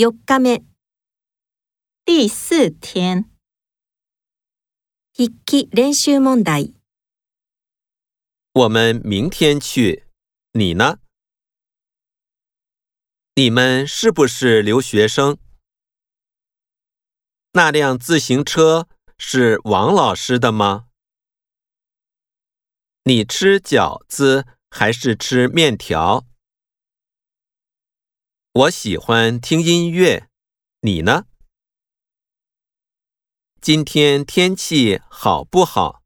四日目第四天，筆記練習問題我们明天去，你呢？你们是不是留学生？那辆自行车是王老师的吗？你吃饺子还是吃面条？我喜欢听音乐，你呢？今天天气好不好？